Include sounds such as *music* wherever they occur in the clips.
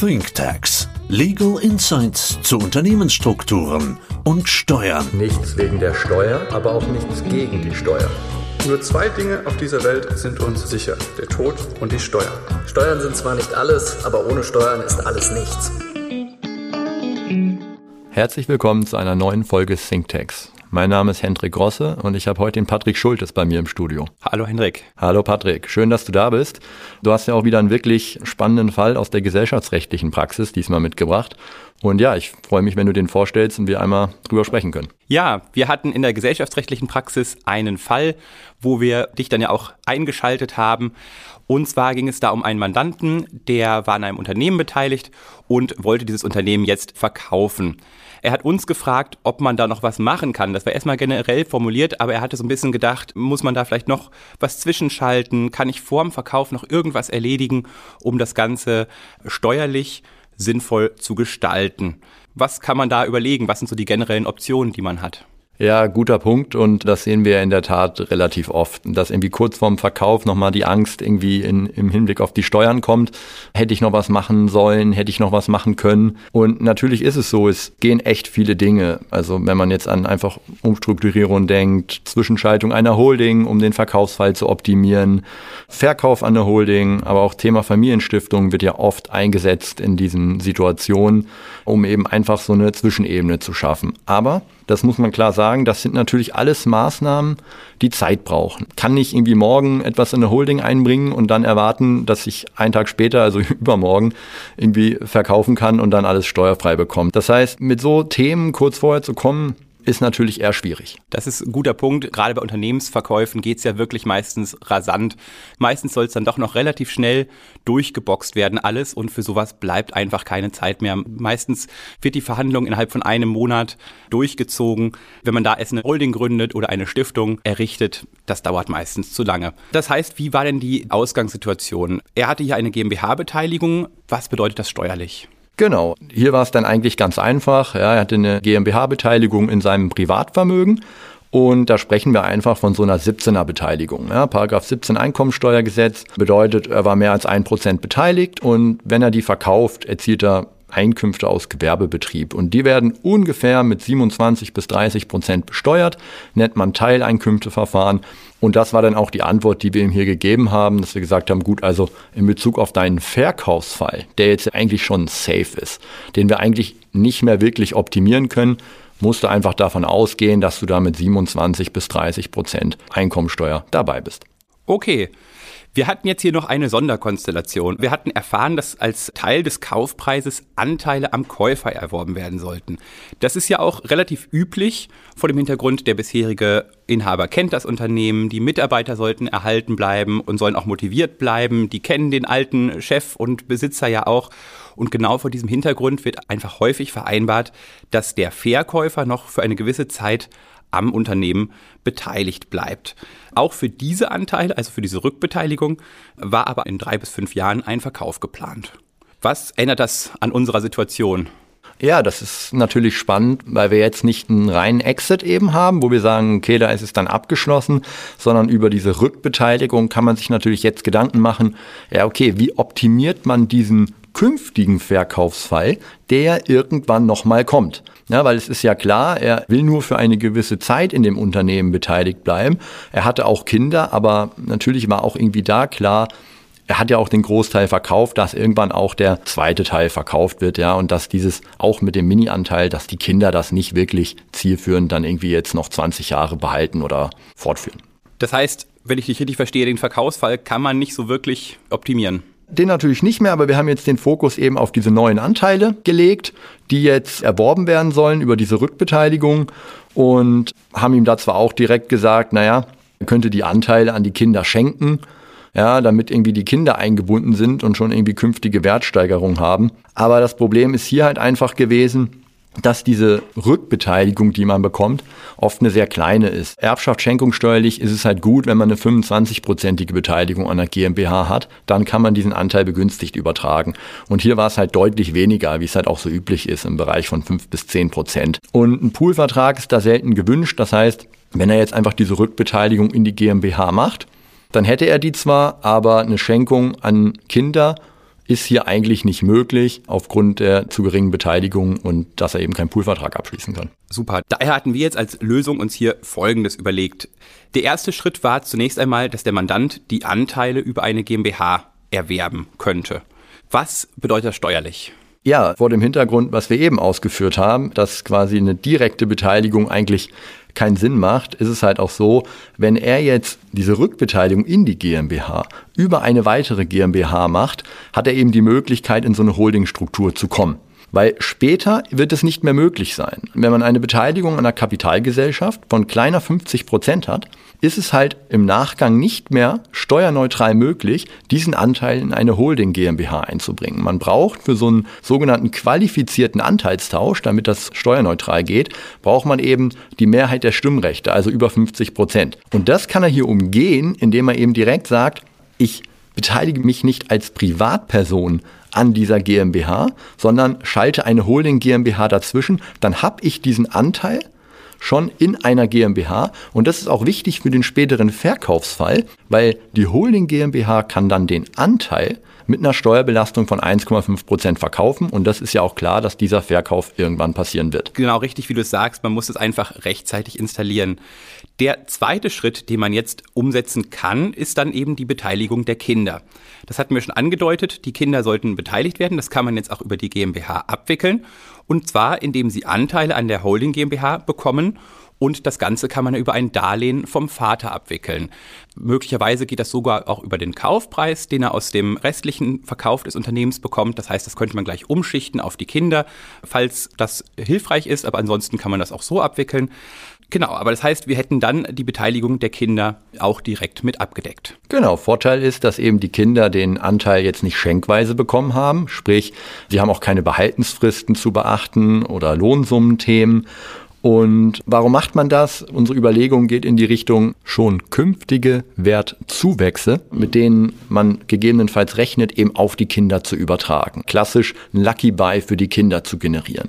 ThinkTax. Legal Insights zu Unternehmensstrukturen und Steuern. Nichts wegen der Steuer, aber auch nichts gegen die Steuer. Nur zwei Dinge auf dieser Welt sind uns sicher: der Tod und die Steuern. Steuern sind zwar nicht alles, aber ohne Steuern ist alles nichts. Herzlich willkommen zu einer neuen Folge ThinkTax. Mein Name ist Hendrik Grosse und ich habe heute den Patrick Schultes bei mir im Studio. Hallo Hendrik. Hallo Patrick, schön, dass du da bist. Du hast ja auch wieder einen wirklich spannenden Fall aus der gesellschaftsrechtlichen Praxis diesmal mitgebracht. Und ja, ich freue mich, wenn du den vorstellst und wir einmal drüber sprechen können. Ja, wir hatten in der gesellschaftsrechtlichen Praxis einen Fall, wo wir dich dann ja auch eingeschaltet haben. Und zwar ging es da um einen Mandanten, der war an einem Unternehmen beteiligt und wollte dieses Unternehmen jetzt verkaufen. Er hat uns gefragt, ob man da noch was machen kann. Das war erstmal generell formuliert, aber er hatte so ein bisschen gedacht, muss man da vielleicht noch was zwischenschalten? Kann ich vorm Verkauf noch irgendwas erledigen, um das Ganze steuerlich sinnvoll zu gestalten? Was kann man da überlegen? Was sind so die generellen Optionen, die man hat? Ja, guter Punkt und das sehen wir in der Tat relativ oft, dass irgendwie kurz vorm Verkauf nochmal die Angst irgendwie in, im Hinblick auf die Steuern kommt. Hätte ich noch was machen sollen, hätte ich noch was machen können und natürlich ist es so, es gehen echt viele Dinge. Also wenn man jetzt an einfach Umstrukturierung denkt, Zwischenschaltung einer Holding, um den Verkaufsfall zu optimieren, Verkauf an der Holding, aber auch Thema Familienstiftung wird ja oft eingesetzt in diesen Situationen, um eben einfach so eine Zwischenebene zu schaffen. Aber das muss man klar sagen. Das sind natürlich alles Maßnahmen, die Zeit brauchen. Kann nicht irgendwie morgen etwas in eine Holding einbringen und dann erwarten, dass ich einen Tag später, also *laughs* übermorgen, irgendwie verkaufen kann und dann alles steuerfrei bekommt. Das heißt, mit so Themen kurz vorher zu kommen, ist natürlich eher schwierig. Das ist ein guter Punkt. Gerade bei Unternehmensverkäufen geht es ja wirklich meistens rasant. Meistens soll es dann doch noch relativ schnell durchgeboxt werden, alles. Und für sowas bleibt einfach keine Zeit mehr. Meistens wird die Verhandlung innerhalb von einem Monat durchgezogen. Wenn man da erst eine Holding gründet oder eine Stiftung errichtet, das dauert meistens zu lange. Das heißt, wie war denn die Ausgangssituation? Er hatte hier eine GmbH-Beteiligung. Was bedeutet das steuerlich? Genau. Hier war es dann eigentlich ganz einfach. Ja, er hatte eine GmbH-Beteiligung in seinem Privatvermögen. Und da sprechen wir einfach von so einer 17er Beteiligung. Ja, Paragraph 17 Einkommensteuergesetz bedeutet, er war mehr als ein Prozent beteiligt und wenn er die verkauft, erzielt er Einkünfte aus Gewerbebetrieb. Und die werden ungefähr mit 27 bis 30 Prozent besteuert, nennt man Teileinkünfteverfahren. Und das war dann auch die Antwort, die wir ihm hier gegeben haben, dass wir gesagt haben, gut, also in Bezug auf deinen Verkaufsfall, der jetzt eigentlich schon safe ist, den wir eigentlich nicht mehr wirklich optimieren können, musst du einfach davon ausgehen, dass du da mit 27 bis 30 Prozent Einkommensteuer dabei bist. Okay. Wir hatten jetzt hier noch eine Sonderkonstellation. Wir hatten erfahren, dass als Teil des Kaufpreises Anteile am Käufer erworben werden sollten. Das ist ja auch relativ üblich vor dem Hintergrund, der bisherige Inhaber kennt das Unternehmen, die Mitarbeiter sollten erhalten bleiben und sollen auch motiviert bleiben. Die kennen den alten Chef und Besitzer ja auch. Und genau vor diesem Hintergrund wird einfach häufig vereinbart, dass der Verkäufer noch für eine gewisse Zeit am Unternehmen beteiligt bleibt. Auch für diese Anteile, also für diese Rückbeteiligung, war aber in drei bis fünf Jahren ein Verkauf geplant. Was ändert das an unserer Situation? Ja, das ist natürlich spannend, weil wir jetzt nicht einen reinen Exit eben haben, wo wir sagen, okay, da ist es dann abgeschlossen, sondern über diese Rückbeteiligung kann man sich natürlich jetzt Gedanken machen, ja, okay, wie optimiert man diesen künftigen Verkaufsfall, der irgendwann nochmal kommt. Ja, weil es ist ja klar, er will nur für eine gewisse Zeit in dem Unternehmen beteiligt bleiben. Er hatte auch Kinder, aber natürlich war auch irgendwie da klar, er hat ja auch den Großteil verkauft, dass irgendwann auch der zweite Teil verkauft wird, ja, und dass dieses auch mit dem Mini-Anteil, dass die Kinder das nicht wirklich zielführend dann irgendwie jetzt noch 20 Jahre behalten oder fortführen. Das heißt, wenn ich dich richtig verstehe, den Verkaufsfall kann man nicht so wirklich optimieren. Den natürlich nicht mehr, aber wir haben jetzt den Fokus eben auf diese neuen Anteile gelegt, die jetzt erworben werden sollen über diese Rückbeteiligung und haben ihm da zwar auch direkt gesagt, naja, er könnte die Anteile an die Kinder schenken, ja, damit irgendwie die Kinder eingebunden sind und schon irgendwie künftige Wertsteigerung haben. Aber das Problem ist hier halt einfach gewesen, dass diese Rückbeteiligung, die man bekommt, oft eine sehr kleine ist. Erbschaft schenkungssteuerlich ist es halt gut, wenn man eine 25-prozentige Beteiligung an der GmbH hat, dann kann man diesen Anteil begünstigt übertragen. Und hier war es halt deutlich weniger, wie es halt auch so üblich ist, im Bereich von 5 bis 10 Prozent. Und ein Poolvertrag ist da selten gewünscht. Das heißt, wenn er jetzt einfach diese Rückbeteiligung in die GmbH macht, dann hätte er die zwar, aber eine Schenkung an Kinder ist hier eigentlich nicht möglich aufgrund der zu geringen Beteiligung und dass er eben keinen Poolvertrag abschließen kann. Super. Daher hatten wir jetzt als Lösung uns hier Folgendes überlegt. Der erste Schritt war zunächst einmal, dass der Mandant die Anteile über eine GmbH erwerben könnte. Was bedeutet das steuerlich? Ja, vor dem Hintergrund, was wir eben ausgeführt haben, dass quasi eine direkte Beteiligung eigentlich keinen Sinn macht, ist es halt auch so, wenn er jetzt diese Rückbeteiligung in die GmbH über eine weitere GmbH macht, hat er eben die Möglichkeit, in so eine Holdingstruktur zu kommen. Weil später wird es nicht mehr möglich sein. Wenn man eine Beteiligung an einer Kapitalgesellschaft von kleiner 50 Prozent hat, ist es halt im Nachgang nicht mehr steuerneutral möglich, diesen Anteil in eine Holding GmbH einzubringen. Man braucht für so einen sogenannten qualifizierten Anteilstausch, damit das steuerneutral geht, braucht man eben die Mehrheit der Stimmrechte, also über 50 Prozent. Und das kann er hier umgehen, indem er eben direkt sagt, ich beteilige mich nicht als Privatperson an dieser GmbH, sondern schalte eine Holding GmbH dazwischen, dann habe ich diesen Anteil schon in einer GmbH und das ist auch wichtig für den späteren Verkaufsfall, weil die Holding GmbH kann dann den Anteil mit einer Steuerbelastung von 1,5 Prozent verkaufen. Und das ist ja auch klar, dass dieser Verkauf irgendwann passieren wird. Genau richtig, wie du es sagst. Man muss es einfach rechtzeitig installieren. Der zweite Schritt, den man jetzt umsetzen kann, ist dann eben die Beteiligung der Kinder. Das hatten wir schon angedeutet. Die Kinder sollten beteiligt werden. Das kann man jetzt auch über die GmbH abwickeln. Und zwar, indem sie Anteile an der Holding GmbH bekommen und das Ganze kann man über ein Darlehen vom Vater abwickeln. Möglicherweise geht das sogar auch über den Kaufpreis, den er aus dem restlichen Verkauf des Unternehmens bekommt. Das heißt, das könnte man gleich umschichten auf die Kinder, falls das hilfreich ist. Aber ansonsten kann man das auch so abwickeln. Genau, aber das heißt, wir hätten dann die Beteiligung der Kinder auch direkt mit abgedeckt. Genau, Vorteil ist, dass eben die Kinder den Anteil jetzt nicht schenkweise bekommen haben, sprich, sie haben auch keine Behaltensfristen zu beachten oder Lohnsummenthemen und warum macht man das? Unsere Überlegung geht in die Richtung schon künftige Wertzuwächse, mit denen man gegebenenfalls rechnet, eben auf die Kinder zu übertragen. Klassisch Lucky Buy für die Kinder zu generieren.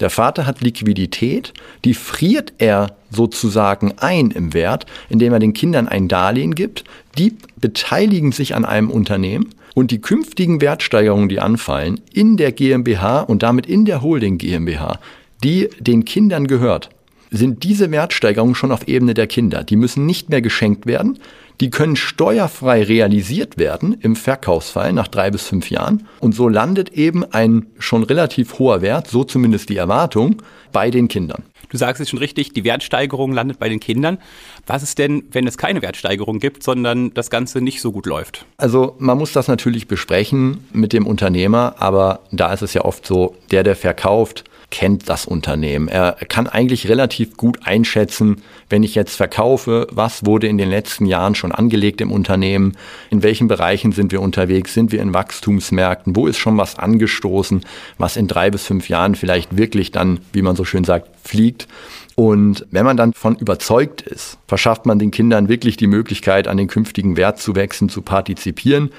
Der Vater hat Liquidität, die friert er sozusagen ein im Wert, indem er den Kindern ein Darlehen gibt. Die beteiligen sich an einem Unternehmen und die künftigen Wertsteigerungen, die anfallen, in der GmbH und damit in der Holding GmbH, die den Kindern gehört, sind diese Wertsteigerungen schon auf Ebene der Kinder. Die müssen nicht mehr geschenkt werden. Die können steuerfrei realisiert werden im Verkaufsfall nach drei bis fünf Jahren. Und so landet eben ein schon relativ hoher Wert, so zumindest die Erwartung, bei den Kindern. Du sagst es schon richtig, die Wertsteigerung landet bei den Kindern. Was ist denn, wenn es keine Wertsteigerung gibt, sondern das Ganze nicht so gut läuft? Also man muss das natürlich besprechen mit dem Unternehmer, aber da ist es ja oft so, der, der verkauft, kennt das Unternehmen. Er kann eigentlich relativ gut einschätzen, wenn ich jetzt verkaufe, was wurde in den letzten Jahren schon angelegt im Unternehmen, in welchen Bereichen sind wir unterwegs, sind wir in Wachstumsmärkten, wo ist schon was angestoßen, was in drei bis fünf Jahren vielleicht wirklich dann, wie man so schön sagt, fliegt. Und wenn man dann von überzeugt ist, verschafft man den Kindern wirklich die Möglichkeit, an den künftigen Wertzuwächsen zu partizipieren.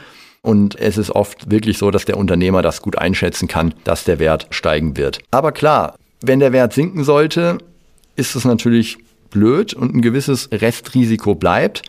Und es ist oft wirklich so, dass der Unternehmer das gut einschätzen kann, dass der Wert steigen wird. Aber klar, wenn der Wert sinken sollte, ist es natürlich blöd und ein gewisses Restrisiko bleibt.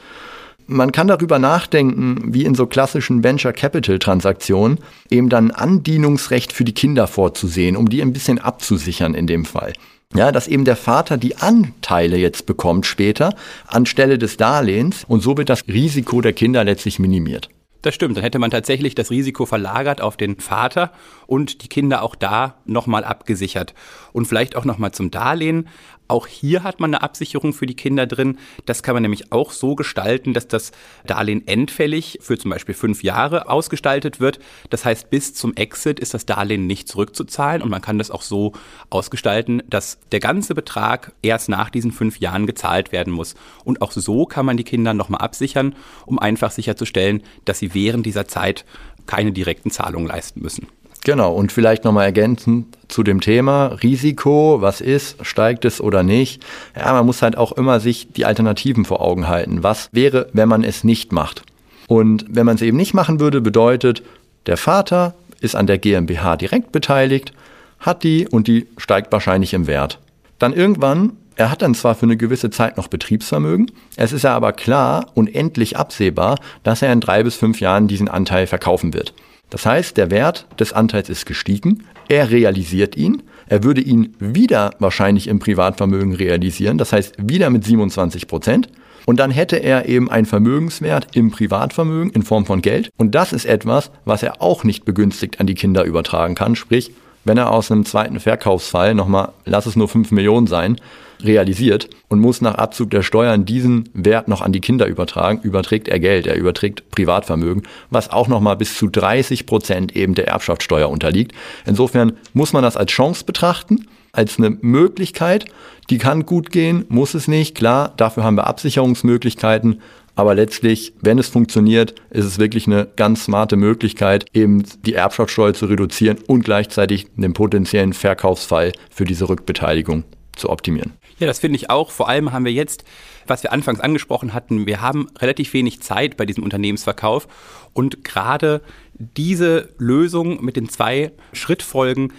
Man kann darüber nachdenken, wie in so klassischen Venture Capital Transaktionen eben dann Andienungsrecht für die Kinder vorzusehen, um die ein bisschen abzusichern in dem Fall. Ja, dass eben der Vater die Anteile jetzt bekommt später anstelle des Darlehens und so wird das Risiko der Kinder letztlich minimiert. Das stimmt, dann hätte man tatsächlich das Risiko verlagert auf den Vater und die Kinder auch da nochmal abgesichert. Und vielleicht auch nochmal zum Darlehen. Auch hier hat man eine Absicherung für die Kinder drin. Das kann man nämlich auch so gestalten, dass das Darlehen endfällig für zum Beispiel fünf Jahre ausgestaltet wird. Das heißt, bis zum Exit ist das Darlehen nicht zurückzuzahlen und man kann das auch so ausgestalten, dass der ganze Betrag erst nach diesen fünf Jahren gezahlt werden muss. Und auch so kann man die Kinder nochmal absichern, um einfach sicherzustellen, dass sie während dieser Zeit keine direkten Zahlungen leisten müssen. Genau, und vielleicht nochmal ergänzend zu dem Thema Risiko, was ist, steigt es oder nicht. Ja, man muss halt auch immer sich die Alternativen vor Augen halten. Was wäre, wenn man es nicht macht? Und wenn man es eben nicht machen würde, bedeutet, der Vater ist an der GmbH direkt beteiligt, hat die und die steigt wahrscheinlich im Wert. Dann irgendwann, er hat dann zwar für eine gewisse Zeit noch Betriebsvermögen, es ist ja aber klar und endlich absehbar, dass er in drei bis fünf Jahren diesen Anteil verkaufen wird. Das heißt, der Wert des Anteils ist gestiegen, er realisiert ihn, er würde ihn wieder wahrscheinlich im Privatvermögen realisieren, das heißt wieder mit 27 Prozent. Und dann hätte er eben einen Vermögenswert im Privatvermögen in Form von Geld. Und das ist etwas, was er auch nicht begünstigt an die Kinder übertragen kann. Sprich, wenn er aus einem zweiten Verkaufsfall nochmal, lass es nur 5 Millionen sein, realisiert und muss nach Abzug der Steuern diesen Wert noch an die Kinder übertragen, überträgt er Geld, er überträgt Privatvermögen, was auch nochmal bis zu 30 Prozent eben der Erbschaftssteuer unterliegt. Insofern muss man das als Chance betrachten, als eine Möglichkeit, die kann gut gehen, muss es nicht, klar, dafür haben wir Absicherungsmöglichkeiten, aber letztlich, wenn es funktioniert, ist es wirklich eine ganz smarte Möglichkeit, eben die Erbschaftssteuer zu reduzieren und gleichzeitig den potenziellen Verkaufsfall für diese Rückbeteiligung zu optimieren. Ja, das finde ich auch. Vor allem haben wir jetzt, was wir anfangs angesprochen hatten, wir haben relativ wenig Zeit bei diesem Unternehmensverkauf und gerade diese Lösung mit den zwei Schrittfolgen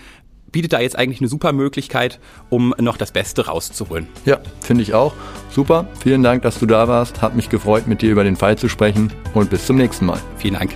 bietet da jetzt eigentlich eine super Möglichkeit, um noch das Beste rauszuholen. Ja, finde ich auch. Super. Vielen Dank, dass du da warst. Hat mich gefreut, mit dir über den Fall zu sprechen und bis zum nächsten Mal. Vielen Dank.